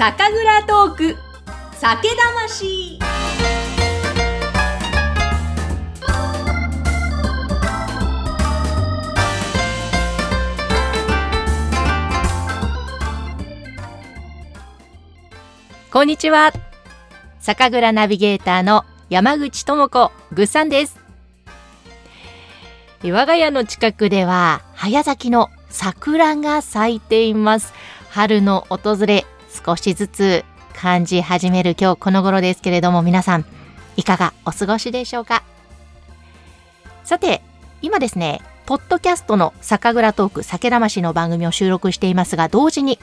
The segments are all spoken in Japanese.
酒蔵トーク酒魂こんにちは。酒蔵ナビゲーターの山口智子ぐっさんです。我が家の近くでは早咲きの桜が咲いています。春の訪れ少しずつ感じ始める今日この頃ですけれども皆さんいかがお過ごしでしょうか？さて今ですねポッドキャストの酒蔵トーク酒魂の番組を収録していますが同時に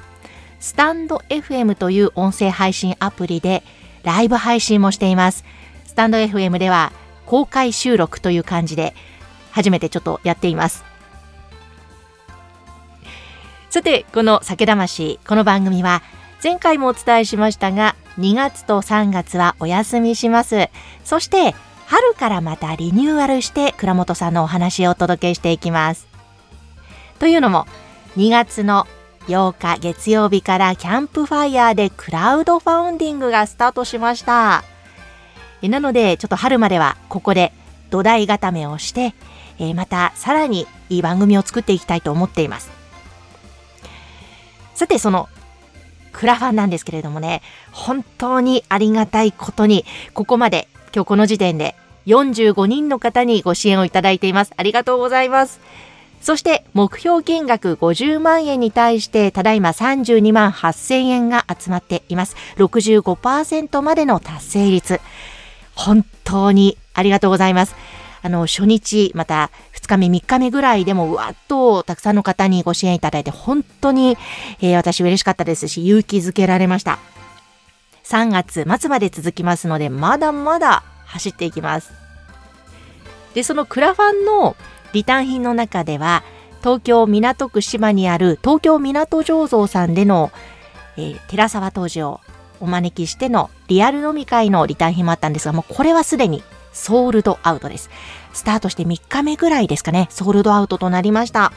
スタンド FM という音声配信アプリでライブ配信もしています。スタンド FM では公開収録という感じで初めてちょっとやっています。さて、この酒魂、この番組は前回もお伝えしましたが2月と3月はお休みします。そして春からまたリニューアルして倉本さんのお話をお届けしていきます。というのも2月の8日月曜日からキャンプファイヤーでクラウドファウンディングがスタートしました。なので、ちょっと春まではここで土台固めをして、えまたさらにいい番組を作っていきたいと思っています。さて、そのクラファンなんですけれどもね、本当にありがたいことに、ここまで今日この時点で45人の方にご支援をいただいています。ありがとうございます。そして目標金額50万円に対してただいま32万8000円が集まっています。65%までの達成率。本当にありがとうございます。あの、初日、また2日目、3日目ぐらいでもうわっとたくさんの方にご支援いただいて本当に、えー私嬉しかったですし勇気づけられました。3月末まで続きますのでまだまだ走っていきます。で、そのクラファンのリターン品の中では東京港区芝にある東京港醸造さんでの、えー寺沢当時をお招きしてのリアル飲み会のリターン品もあったんですがもうこれはすでにソールドアウトです。スタートして3日目ぐらいですかね。ソールドアウトとなりました。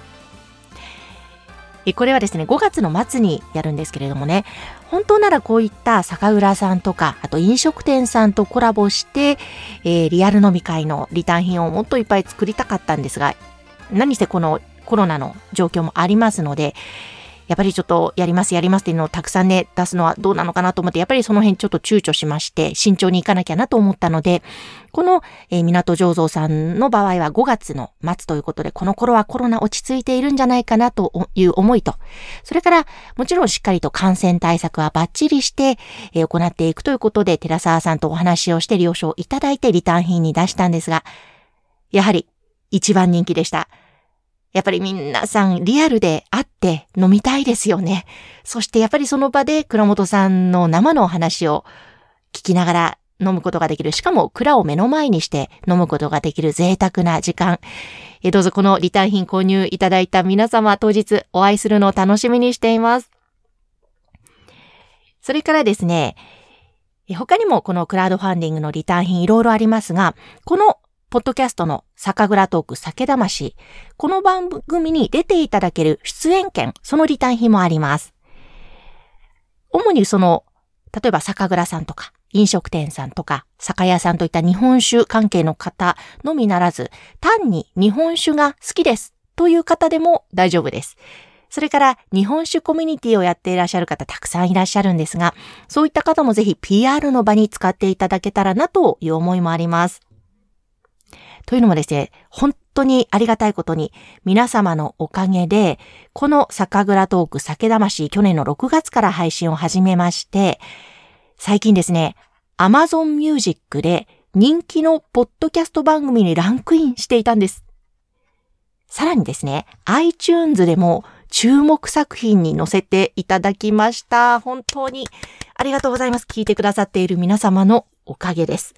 これはですね5月の末にやるんですけれどもね。本当ならこういった酒蔵さんとかあと飲食店さんとコラボして、えーリアル飲み会のリターン品をもっといっぱい作りたかったんですが何せこのコロナの状況もありますのでやっぱりちょっとやりますやりますっていうのをたくさんね出すのはどうなのかなと思ってやっぱりその辺ちょっと躊躇しまして慎重にいかなきゃなと思ったのでこの、えー港醸造さんの場合は5月の末ということでこの頃はコロナ落ち着いているんじゃないかなという思いとそれからもちろんしっかりと感染対策はバッチリして、えー行っていくということで寺澤さんとお話をして了承いただいてリターン品に出したんですがやはり一番人気でした。やっぱり皆さんリアルで会って飲みたいですよね。そしてやっぱりその場で倉本さんの生のお話を聞きながら飲むことができる。しかも蔵を目の前にして飲むことができる贅沢な時間。えどうぞこのリターン品購入いただいた皆様当日お会いするのを楽しみにしています。それからですね、他にもこのクラウドファンディングのリターン品いろいろありますが、このポッドキャストの酒蔵トーク酒魂、この番組に出ていただける出演権、そのリターン品もあります。主にその、例えば酒蔵さんとか、飲食店さんとか、酒屋さんといった日本酒関係の方のみならず、単に日本酒が好きですという方でも大丈夫です。それから日本酒コミュニティをやっていらっしゃる方たくさんいらっしゃるんですが、そういった方もぜひ PR の場に使っていただけたらなという思いもあります。というのもですね、本当にありがたいことに、皆様のおかげで、この酒蔵トーク酒魂去年の6月から配信を始めまして、最近ですね、Amazon Music で人気のポッドキャスト番組にランクインしていたんです。さらにですね、iTunes でも注目作品に載せていただきました。本当にありがとうございます。聞いてくださっている皆様のおかげです。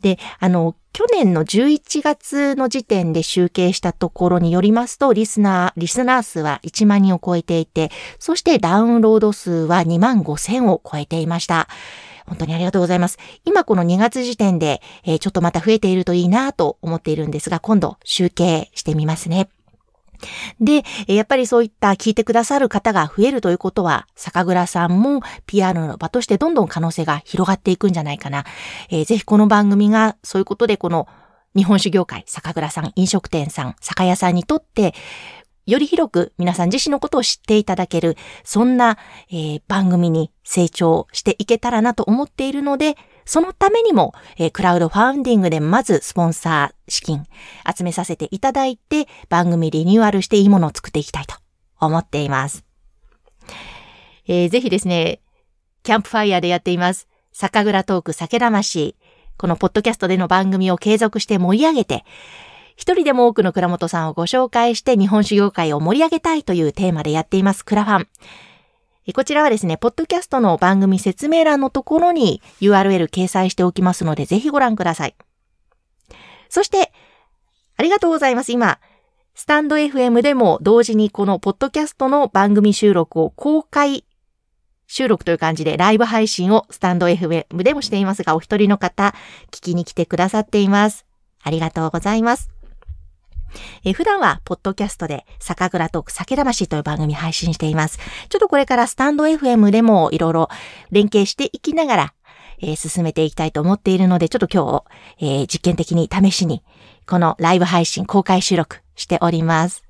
で、あの、去年の11月の時点で集計したところによりますと、リスナー、リスナー数は1万人を超えていて、そしてダウンロード数は2万5千を超えていました。本当にありがとうございます。今この2月時点で、えーちょっとまた増えているといいなと思っているんですが、今度集計してみますね。で、やっぱりそういった聞いてくださる方が増えるということは、酒蔵さんも PR の場としてどんどん可能性が広がっていくんじゃないかな。えー、ぜひこの番組がそういうことでこの日本酒業界、酒蔵さん、飲食店さん、酒屋さんにとって、より広く皆さん自身のことを知っていただける、そんな、えー、番組に成長していけたらなと思っているので、そのためにも、えー、クラウドファウンディングでまずスポンサー資金集めさせていただいて、番組リニューアルしていいものを作っていきたいと思っています。えー、ぜひですね、キャンプファイヤーでやっています。酒蔵トーク酒魂。このポッドキャストでの番組を継続して盛り上げて、一人でも多くの倉本さんをご紹介して日本酒業界を盛り上げたいというテーマでやっていますクラファン。こちらはですね、ポッドキャストの番組説明欄のところに URL 掲載しておきますので、ぜひご覧ください。そして、ありがとうございます。今、スタンド FM でも同時にこのポッドキャストの番組収録を公開収録という感じでライブ配信をスタンド FM でもしていますが、お一人の方、聞きに来てくださっています。ありがとうございます。え普段は、ポッドキャストで、酒蔵トーク酒魂という番組配信しています。ちょっとこれからスタンド FM でもいろいろ連携していきながら、えー、進めていきたいと思っているので、ちょっと今日、えー、実験的に試しに、このライブ配信公開収録しております。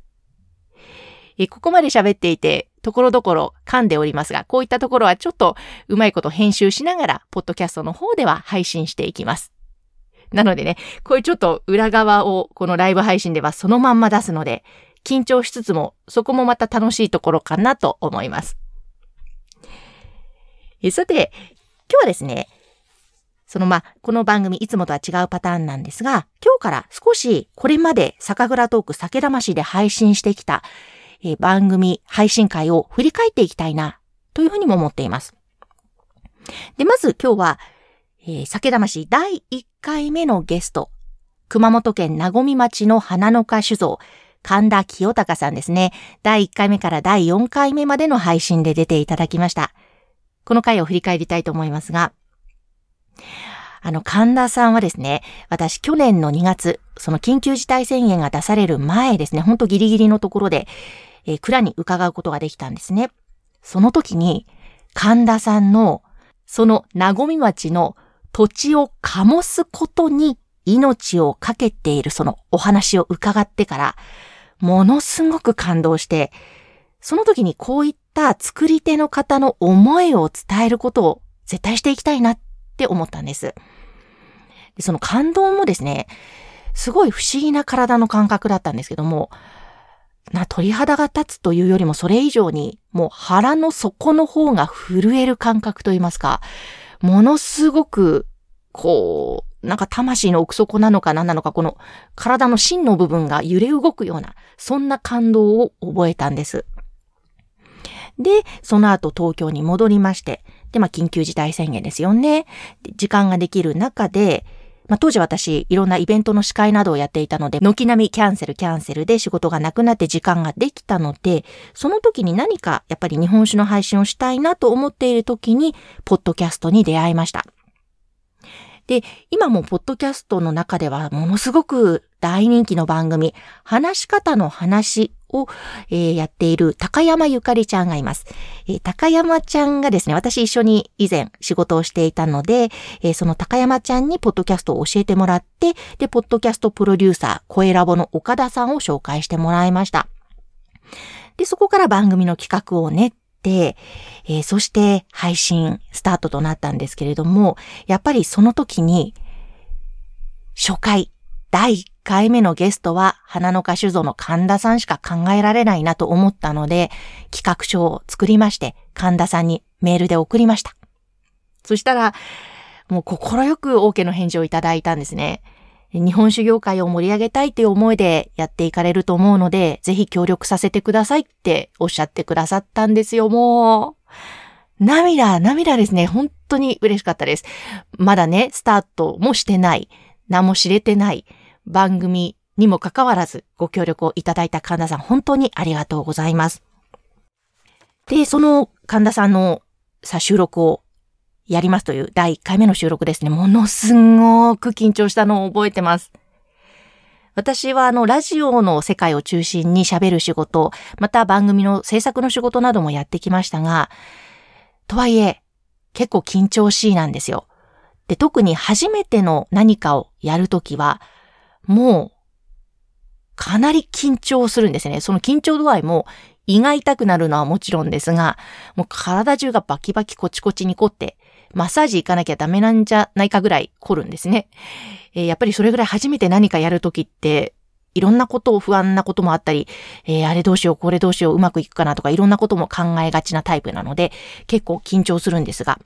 えー、ここまで喋っていて、ところどころ噛んでおりますが、こういったところはちょっとうまいこと編集しながら、ポッドキャストの方では配信していきます。なのでね、こういうちょっと裏側をこのライブ配信ではそのまんま出すので、緊張しつつも、そこもまた楽しいところかなと思います。さて、今日はですね、そのまあ、この番組いつもとは違うパターンなんですが、今日から少しこれまで酒蔵トーク酒魂で配信してきたえ、番組配信会を振り返っていきたいな、というふうにも思っています。で、まず今日は、えー、酒魂第1回目のゲスト、熊本県名古町の花の花酒造、神田清隆さんですね。第1回目から第4回目までの配信で出ていただきました。この回を振り返りたいと思いますが、あの、神田さんはですね、私去年の2月、その緊急事態宣言が出される前ですね、ほんとギリギリのところで、えー、蔵に伺うことができたんですね。その時に、神田さんの、その名古町の土地を醸すことに命をかけているそのお話を伺ってから、ものすごく感動して、その時にこういった作り手の方の思いを伝えることを絶対していきたいなって思ったんです。でその感動もですね、すごい不思議な体の感覚だったんですけども、な、鳥肌が立つというよりもそれ以上に、もう腹の底の方が震える感覚といいますか、ものすごく、こう、なんか魂の奥底なのか何なのか、この体の芯の部分が揺れ動くような、そんな感動を覚えたんです。で、その後東京に戻りまして、で、まあ、緊急事態宣言ですよね。時間ができる中で、まあ、当時私、いろんなイベントの司会などをやっていたので、軒並みキャンセルキャンセルで仕事がなくなって時間ができたので、その時に何かやっぱり日本酒の配信をしたいなと思っている時に、ポッドキャストに出会いました。で、今もポッドキャストの中ではものすごく大人気の番組、話し方の話を、えー、やっている高山ゆかりちゃんがいます、えー、高山ちゃんがですね、私一緒に以前仕事をしていたので、えー、その高山ちゃんにポッドキャストを教えてもらって、で、ポッドキャストプロデューサー、声ラボの岡田さんを紹介してもらいました。で、そこから番組の企画を練って、え、そして配信スタートとなったんですけれども、やっぱりその時に、初回、第1回目のゲストは花の花酒造の神田さんしか考えられないなと思ったので、企画書を作りまして、神田さんにメールで送りました。そしたら、もう心よく OK の返事をいただいたんですね。日本酒業界を盛り上げたいという思いでやっていかれると思うので、ぜひ協力させてくださいっておっしゃってくださったんですよ、もう。涙、涙ですね。本当に嬉しかったです。まだね、スタートもしてない。何も知れてない。番組にもかかわらずご協力をいただいた神田さん、本当にありがとうございます。で、その神田さんのさ、収録をやりますという第1回目の収録ですね。ものすごく緊張したのを覚えてます。私はあの、ラジオの世界を中心に喋る仕事、また番組の制作の仕事などもやってきましたが、とはいえ、結構緊張しいなんですよ。で、特に初めての何かをやるときは、もう、かなり緊張するんですね。その緊張度合いも胃が痛くなるのはもちろんですが、もう体中がバキバキコチコチに凝って、マッサージ行かなきゃダメなんじゃないかぐらい凝るんですね。えー、やっぱりそれぐらい初めて何かやるときって、いろんなことを不安なこともあったり、えー、あれどうしよう、これどうしよう、うまくいくかなとか、いろんなことも考えがちなタイプなので、結構緊張するんですが、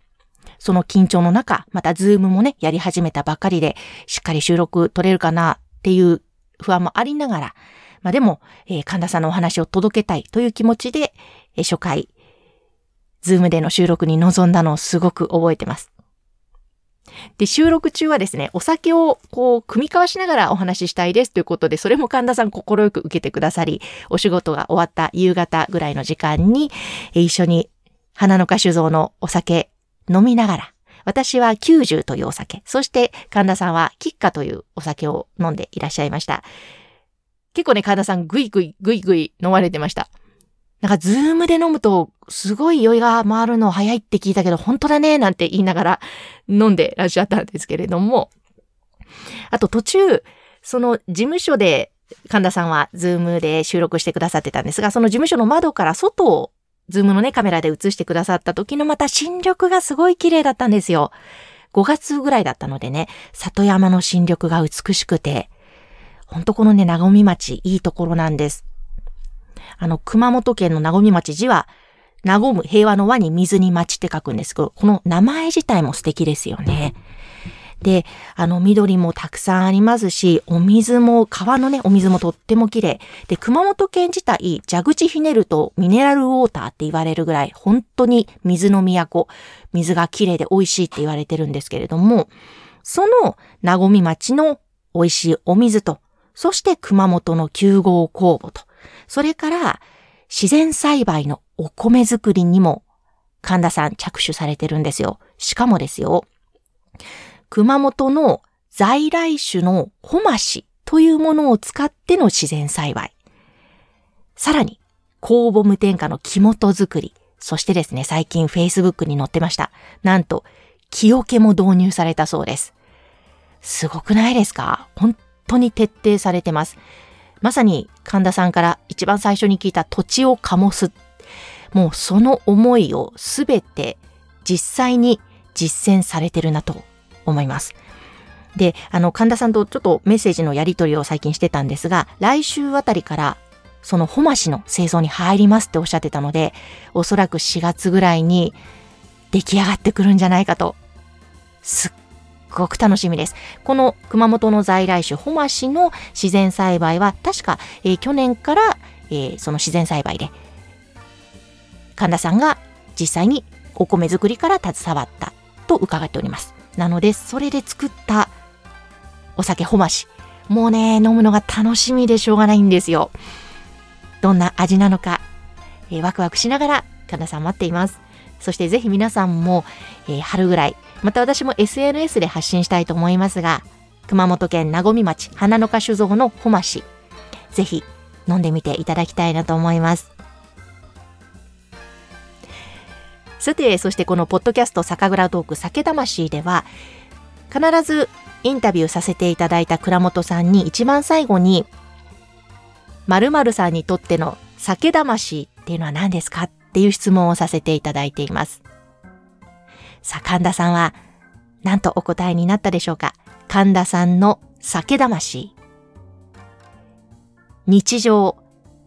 その緊張の中、またズームもね、やり始めたばかりで、しっかり収録取れるかなっていう不安もありながら、まあでも、えー、神田さんのお話を届けたいという気持ちで、えー、初回、ズームでの収録に臨んだのをすごく覚えてます。で、収録中はですね、お酒をこう、組み交わしながらお話ししたいですということで、それも神田さん心よく受けてくださり、お仕事が終わった夕方ぐらいの時間に、一緒に花の花酒造のお酒飲みながら、私は90というお酒、そして神田さんはキッカというお酒を飲んでいらっしゃいました。結構ね、神田さんぐいぐいぐいぐい飲まれてました。なんかズームで飲むとすごい酔いが回るの早いって聞いたけど本当だねなんて言いながら飲んでらっしゃったんですけれども、あと途中、その事務所で神田さんはズームで収録してくださってたんですが、その事務所の窓から外をズームのねカメラで映してくださった時のまた新緑がすごい綺麗だったんですよ。5月ぐらいだったのでね、里山の新緑が美しくて、ほんとこのね、和水町いいところなんです。あの、熊本県の和水町字は、なごむ平和の輪に水に町って書くんですけど、この名前自体も素敵ですよね。で、あの、緑もたくさんありますし、お水も、川のね、お水もとっても綺麗。で、熊本県自体、蛇口ひねるとミネラルウォーターって言われるぐらい、本当に水の都、水が綺麗で美味しいって言われてるんですけれども、その、なごみ町の美味しいお水と、そして熊本の9号工房と、それから自然栽培のお米作りにも神田さん着手されてるんですよ。しかもですよ、熊本の在来種のホマシというものを使っての自然栽培。さらに、酵母無添加の木本作り。そしてですね、最近 Facebook に載ってました。なんと、木桶も導入されたそうです。すごくないですか？本当に徹底されてます。まさに神田さんから一番最初に聞いた土地を醸す。もうその思いをすべて実際に実践されてるなと思います。で、あの、神田さんとちょっとメッセージのやり取りを最近してたんですが、来週あたりからそのホマシの製造に入りますっておっしゃってたので、おそらく4月ぐらいに出来上がってくるんじゃないかと、すっごく楽しみです。この熊本の在来種、ホマシの自然栽培は、確か、えー、去年から、えー、その自然栽培で、神田さんが実際にお米作りから携わったと伺っております。なので、それで作ったお酒ホマシ。もうね、飲むのが楽しみでしょうがないんですよ。どんな味なのか、えー、ワクワクしながら神田さん待っています。そしてぜひ皆さんも、えー、春ぐらい、また私も SNS で発信したいと思いますが、熊本県名古屋町花の花酒造のホマシ、ぜひ飲んでみていただきたいなと思います。さて、そしてこのポッドキャスト酒蔵トーク酒魂では、必ずインタビューさせていただいた倉本さんに一番最後に、〇〇さんにとっての酒魂っていうのは何ですかっていう質問をさせていただいています。さあ、神田さんは、何とお答えになったでしょうか神田さんの酒魂。日常、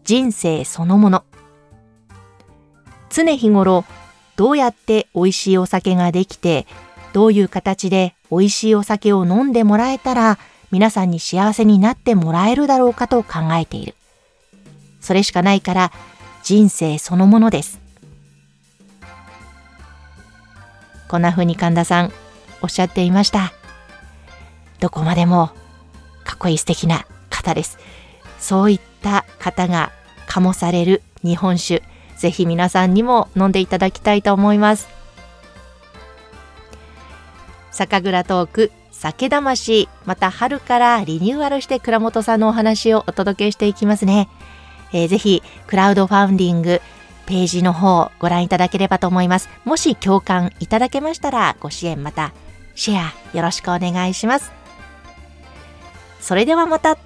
人生そのもの。常日頃、どうやって美味しいお酒ができて、どういう形で美味しいお酒を飲んでもらえたら、皆さんに幸せになってもらえるだろうかと考えている。それしかないから、人生そのものです。こんな風に神田さんおっしゃっていました。どこまでもかっこいい素敵な方です。そういった方が醸される日本酒、ぜひ皆さんにも飲んでいただきたいと思います。酒蔵トーク酒魂、また春からリニューアルして倉本さんのお話をお届けしていきますね。えー、ぜひ、クラウドファンディング、ページの方ご覧いただければと思います。もし共感いただけましたら、ご支援またシェアよろしくお願いします。それではまた。